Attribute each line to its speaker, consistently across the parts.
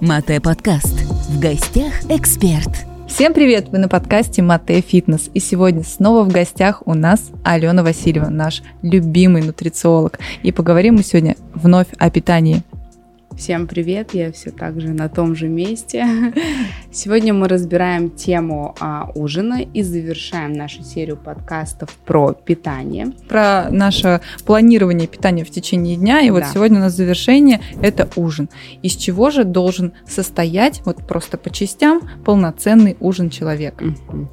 Speaker 1: Мате подкаст. В гостях эксперт.
Speaker 2: Всем привет! Вы на подкасте Мате Фитнес. И сегодня снова в гостях у нас Алена Васильева, наш любимый нутрициолог. И поговорим мы сегодня вновь о питании.
Speaker 3: Всем привет, я все так же на том же месте. Сегодня мы разбираем тему а, ужина и завершаем нашу серию подкастов про питание.
Speaker 2: Про наше планирование питания в течение дня. И вот да. сегодня у нас завершение – это ужин. Из чего же должен состоять, вот просто по частям, полноценный ужин человека?
Speaker 3: Mm-hmm.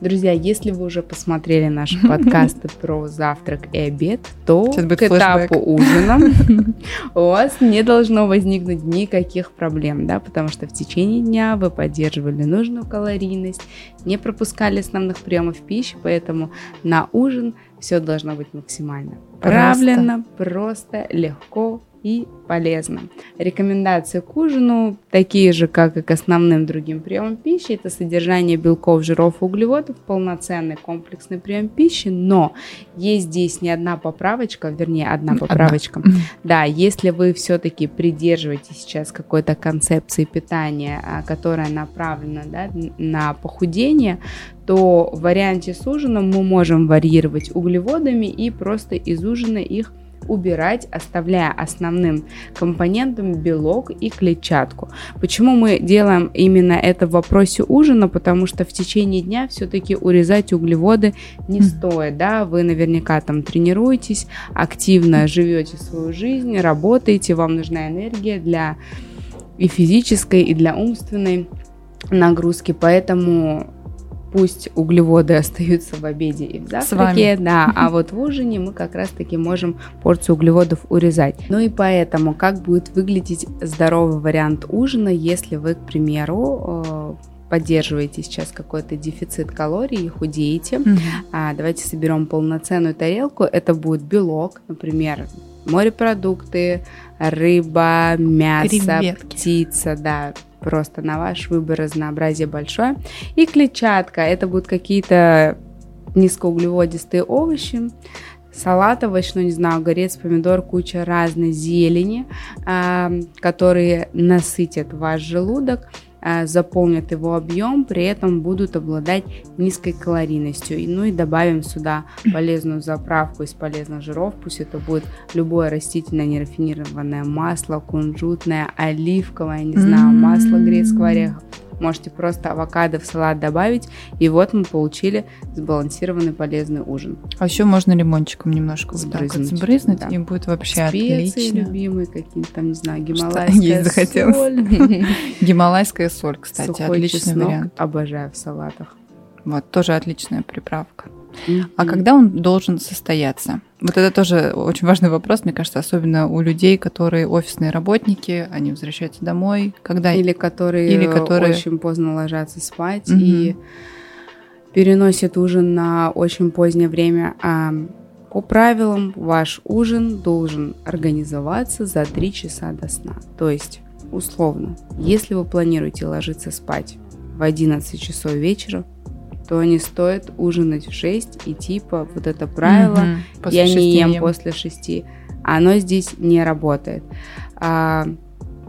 Speaker 3: Друзья, если вы уже посмотрели наши подкасты про завтрак и обед, то к этапу ужина у вас не должно возникнуть никаких проблем, да, потому что в течение дня вы поддерживали нужную калорийность, не пропускали основных приемов пищи, поэтому на ужин все должно быть максимально правильно, просто легко, и полезно. Рекомендации к ужину такие же, как и к основным другим приемам пищи. Это содержание белков, жиров углеводов, полноценный комплексный прием пищи, но есть здесь не одна поправочка, вернее, одна поправочка. Одна. Да, если вы все-таки придерживаетесь сейчас какой-то концепции питания, а, которая направлена да, на похудение, то в варианте с ужином мы можем варьировать углеводами и просто из ужина их убирать, оставляя основным компонентом белок и клетчатку. Почему мы делаем именно это в вопросе ужина? Потому что в течение дня все-таки урезать углеводы не стоит, да, вы наверняка там тренируетесь, активно живете свою жизнь, работаете, вам нужна энергия для и физической, и для умственной нагрузки, поэтому пусть углеводы остаются в обеде и в завтраке, да, а вот в ужине мы как раз-таки можем порцию углеводов урезать. Ну и поэтому, как будет выглядеть здоровый вариант ужина, если вы, к примеру, э, поддерживаете сейчас какой-то дефицит калорий и худеете, mm-hmm. а, давайте соберем полноценную тарелку. Это будет белок, например, морепродукты, рыба, мясо, Креветки. птица, да, просто на ваш выбор разнообразие большое. И клетчатка, это будут какие-то низкоуглеводистые овощи, салат овощной, не знаю, огурец, помидор, куча разной зелени, э, которые насытят ваш желудок заполнят его объем, при этом будут обладать низкой калорийностью. Ну и добавим сюда полезную заправку из полезных жиров, пусть это будет любое растительное нерафинированное масло, кунжутное, оливковое, не знаю, масло грецкого ореха Можете просто авокадо в салат добавить, и вот мы получили сбалансированный полезный ужин.
Speaker 2: А еще можно лимончиком немножко сбрызнуть, вот вот сбрызнуть да. и будет вообще
Speaker 3: Специи
Speaker 2: отлично.
Speaker 3: любимые какие-то там, не знаю, гималайская соль.
Speaker 2: Гималайская соль, кстати, отличный вариант.
Speaker 3: Обожаю в салатах.
Speaker 2: Вот, тоже отличная приправка. А когда он должен состояться? Вот это тоже очень важный вопрос, мне кажется, особенно у людей, которые офисные работники, они возвращаются домой, когда
Speaker 3: или которые, или которые... очень поздно ложатся спать угу. и переносят ужин на очень позднее время. А по правилам ваш ужин должен организоваться за 3 часа до сна. То есть, условно, если вы планируете ложиться спать в 11 часов вечера, то не стоит ужинать в 6 и типа вот это правило угу. я не ем, ем после 6. Оно здесь не работает. А,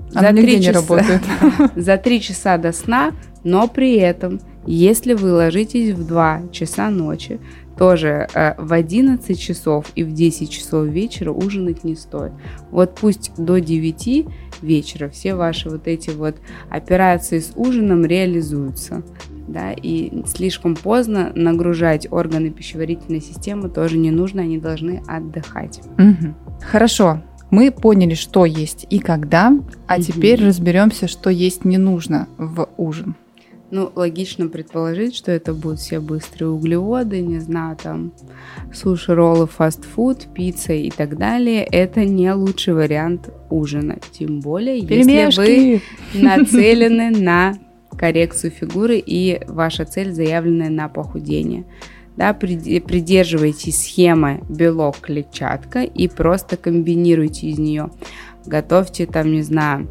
Speaker 2: за три часа, работает.
Speaker 3: за 3 часа до сна, но при этом, если вы ложитесь в 2 часа ночи, тоже э, в 11 часов и в 10 часов вечера ужинать не стоит. Вот пусть до 9 вечера все ваши вот эти вот операции с ужином реализуются да, и слишком поздно нагружать органы пищеварительной системы тоже не нужно, они должны отдыхать.
Speaker 2: Угу. Хорошо, мы поняли, что есть и когда, а угу. теперь разберемся, что есть не нужно в ужин.
Speaker 3: Ну, логично предположить, что это будут все быстрые углеводы, не знаю, там, суши, роллы, фастфуд, пицца и так далее. Это не лучший вариант ужина. Тем более, Пельмешки. если вы нацелены на коррекцию фигуры и ваша цель заявленная на похудение. Да, придерживайтесь схемы белок-клетчатка и просто комбинируйте из нее. Готовьте там, не знаю,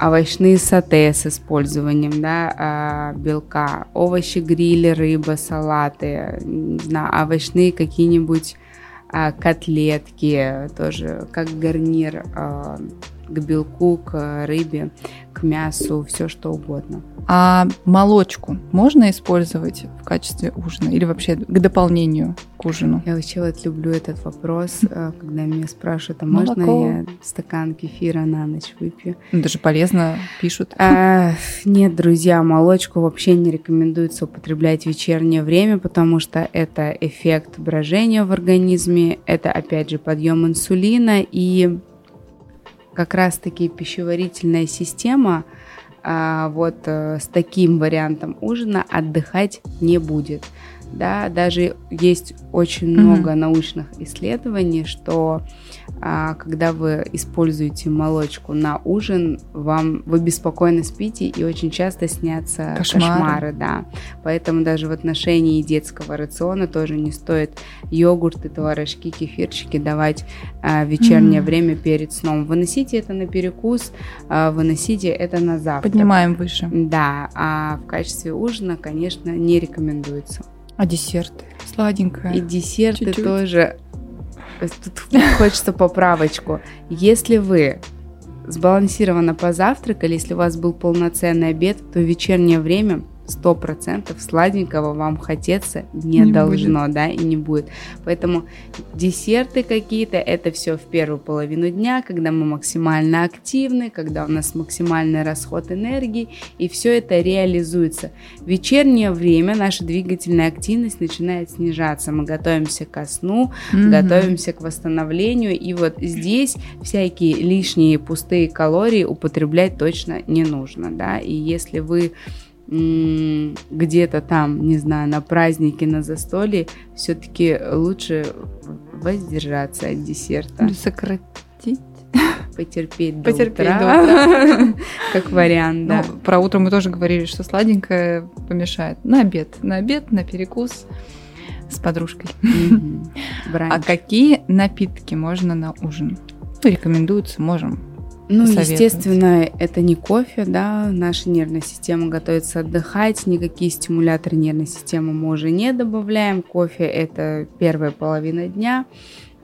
Speaker 3: овощные сате с использованием да, а, белка, овощи, грили, рыба, салаты, не знаю, овощные какие-нибудь а, котлетки, тоже как гарнир, а, к белку, к рыбе, к мясу, все что угодно.
Speaker 2: А молочку можно использовать в качестве ужина или вообще к дополнению к ужину?
Speaker 3: Я вообще вот люблю этот вопрос, э, когда меня спрашивают, а Молоко. можно я стакан кефира на ночь выпью?
Speaker 2: Ну, даже полезно, пишут.
Speaker 3: А, нет, друзья, молочку вообще не рекомендуется употреблять в вечернее время, потому что это эффект брожения в организме, это опять же подъем инсулина и как раз-таки пищеварительная система а, вот а, с таким вариантом ужина отдыхать не будет. Да, даже есть очень mm-hmm. много научных исследований, что а, когда вы используете молочку на ужин, вам вы беспокойно спите и очень часто снятся кошмары. кошмары, да. Поэтому даже в отношении детского рациона тоже не стоит йогурты, творожки, кефирчики давать а, в вечернее mm. время перед сном. Выносите это на перекус, а, выносите это на завтрак.
Speaker 2: Поднимаем выше.
Speaker 3: Да, а в качестве ужина, конечно, не рекомендуется.
Speaker 2: А десерты? Сладенькое.
Speaker 3: И десерты Чуть-чуть. тоже Тут хочется поправочку. Если вы сбалансированно позавтракали, если у вас был полноценный обед, то в вечернее время сто процентов сладенького вам хотеться не, не должно, будет. да, и не будет. Поэтому десерты какие-то, это все в первую половину дня, когда мы максимально активны, когда у нас максимальный расход энергии, и все это реализуется. В вечернее время наша двигательная активность начинает снижаться, мы готовимся ко сну, mm-hmm. готовимся к восстановлению, и вот здесь всякие лишние пустые калории употреблять точно не нужно, да, и если вы где-то там, не знаю, на празднике, на застолье, все-таки лучше воздержаться от десерта.
Speaker 2: Или сократить.
Speaker 3: Потерпеть до Потерпеть утра. До утра. Как вариант, да.
Speaker 2: Ну, про утро мы тоже говорили, что сладенькое помешает. На обед. На обед, на перекус с подружкой. А какие напитки можно на ужин? Ну, рекомендуются, можем
Speaker 3: ну, естественно, это не кофе, да, наша нервная система готовится отдыхать, никакие стимуляторы нервной системы мы уже не добавляем. Кофе – это первая половина дня.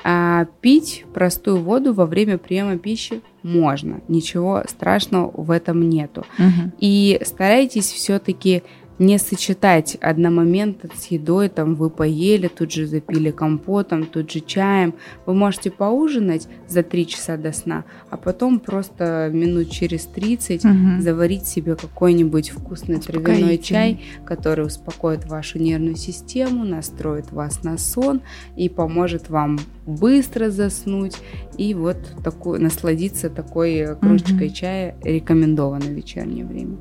Speaker 3: А пить простую воду во время приема пищи можно, ничего страшного в этом нету. Угу. И старайтесь все-таки не сочетать одномоментно с едой, там вы поели, тут же запили компотом, тут же чаем. Вы можете поужинать за 3 часа до сна, а потом просто минут через 30 угу. заварить себе какой-нибудь вкусный травяной чай, который успокоит вашу нервную систему, настроит вас на сон и поможет вам быстро заснуть и вот такую, насладиться такой кружечкой угу. чая рекомендовано в вечернее время.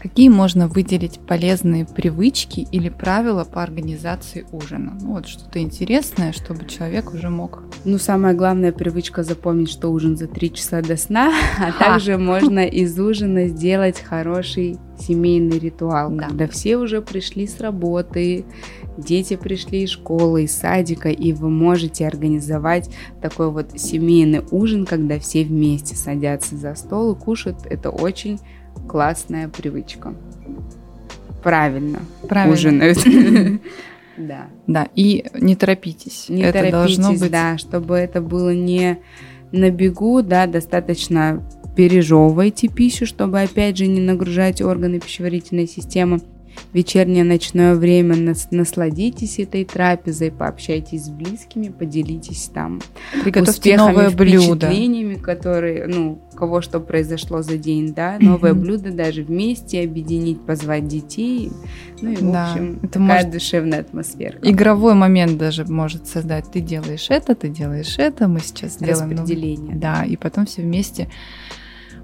Speaker 2: Какие можно выделить полезные привычки или правила по организации ужина? Ну, вот что-то интересное, чтобы человек уже мог.
Speaker 3: Ну, самая главная привычка запомнить, что ужин за три часа до сна, а также можно из ужина сделать хороший семейный ритуал, да. когда все уже пришли с работы, дети пришли из школы, из садика, и вы можете организовать такой вот семейный ужин, когда все вместе садятся за стол и кушают. Это очень классная привычка. Правильно, Правильно. ужинают.
Speaker 2: Да. Да, и не торопитесь.
Speaker 3: Не это торопитесь, должно быть... да, чтобы это было не на бегу, да, достаточно пережевывайте пищу, чтобы опять же не нагружать органы пищеварительной системы вечернее ночное время, насладитесь этой трапезой, пообщайтесь с близкими, поделитесь там
Speaker 2: Приготовьте успехами, новое блюдо.
Speaker 3: впечатлениями, которые, ну, кого что произошло за день, да, новое блюдо даже вместе объединить, позвать детей, ну и, в да, общем, это такая может... душевная атмосфера.
Speaker 2: Игровой момент даже может создать. Ты делаешь это, ты делаешь это, мы сейчас
Speaker 3: делаем... Распределение.
Speaker 2: Ну, да, и потом все вместе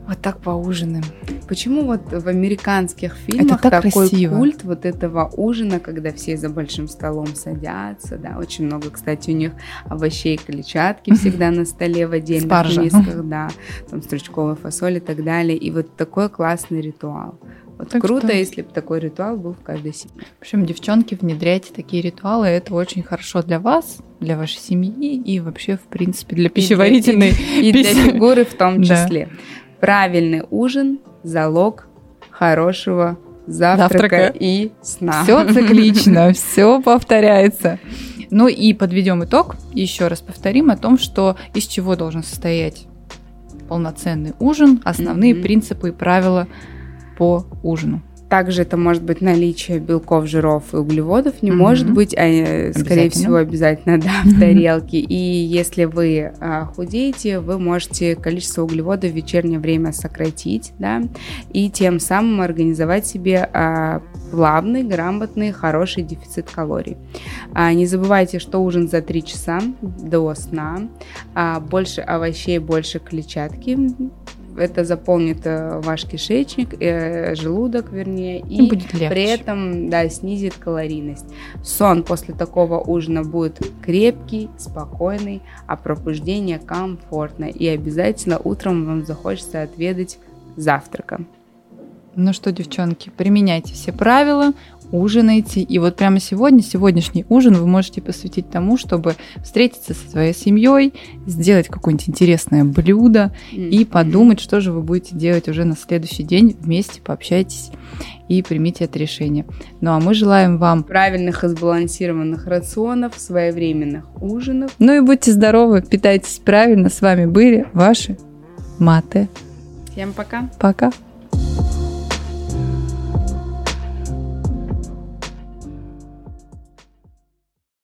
Speaker 2: вот так поужинаем.
Speaker 3: Почему вот в американских фильмах
Speaker 2: так
Speaker 3: такой
Speaker 2: красиво.
Speaker 3: культ вот этого ужина, когда все за большим столом садятся, да, очень много, кстати, у них овощей, клетчатки всегда на столе в отдельных Спаржа. мисках, да, там стручковая фасоль и так далее, и вот такой классный ритуал. Вот так круто, что... если бы такой ритуал был в каждой семье.
Speaker 2: В общем, девчонки, внедряйте такие ритуалы, это очень хорошо для вас, для вашей семьи и вообще, в принципе, для пищеварительной...
Speaker 3: И для, и для фигуры в том числе. Да. Правильный ужин – залог хорошего завтрака, завтрака. и сна.
Speaker 2: Все циклично, все повторяется. Ну и подведем итог. Еще раз повторим о том, что из чего должен состоять полноценный ужин, основные mm-hmm. принципы и правила по ужину.
Speaker 3: Также это может быть наличие белков, жиров и углеводов, не mm-hmm. может быть, а скорее всего обязательно да, в тарелке. И если вы а, худеете, вы можете количество углеводов в вечернее время сократить, да, и тем самым организовать себе а, плавный, грамотный, хороший дефицит калорий. А, не забывайте, что ужин за 3 часа до сна, а, больше овощей, больше клетчатки, это заполнит э, ваш кишечник, э, желудок, вернее, и, и будет легче. при этом, да, снизит калорийность. Сон после такого ужина будет крепкий, спокойный, а пробуждение комфортное. И обязательно утром вам захочется отведать завтрака.
Speaker 2: Ну что, девчонки, применяйте все правила, ужинайте. И вот прямо сегодня, сегодняшний ужин вы можете посвятить тому, чтобы встретиться со своей семьей, сделать какое-нибудь интересное блюдо mm-hmm. и подумать, что же вы будете делать уже на следующий день. Вместе пообщайтесь и примите это решение. Ну а мы желаем вам
Speaker 3: правильных и сбалансированных рационов, своевременных ужинов.
Speaker 2: Ну и будьте здоровы, питайтесь правильно. С вами были ваши маты.
Speaker 3: Всем пока.
Speaker 2: Пока.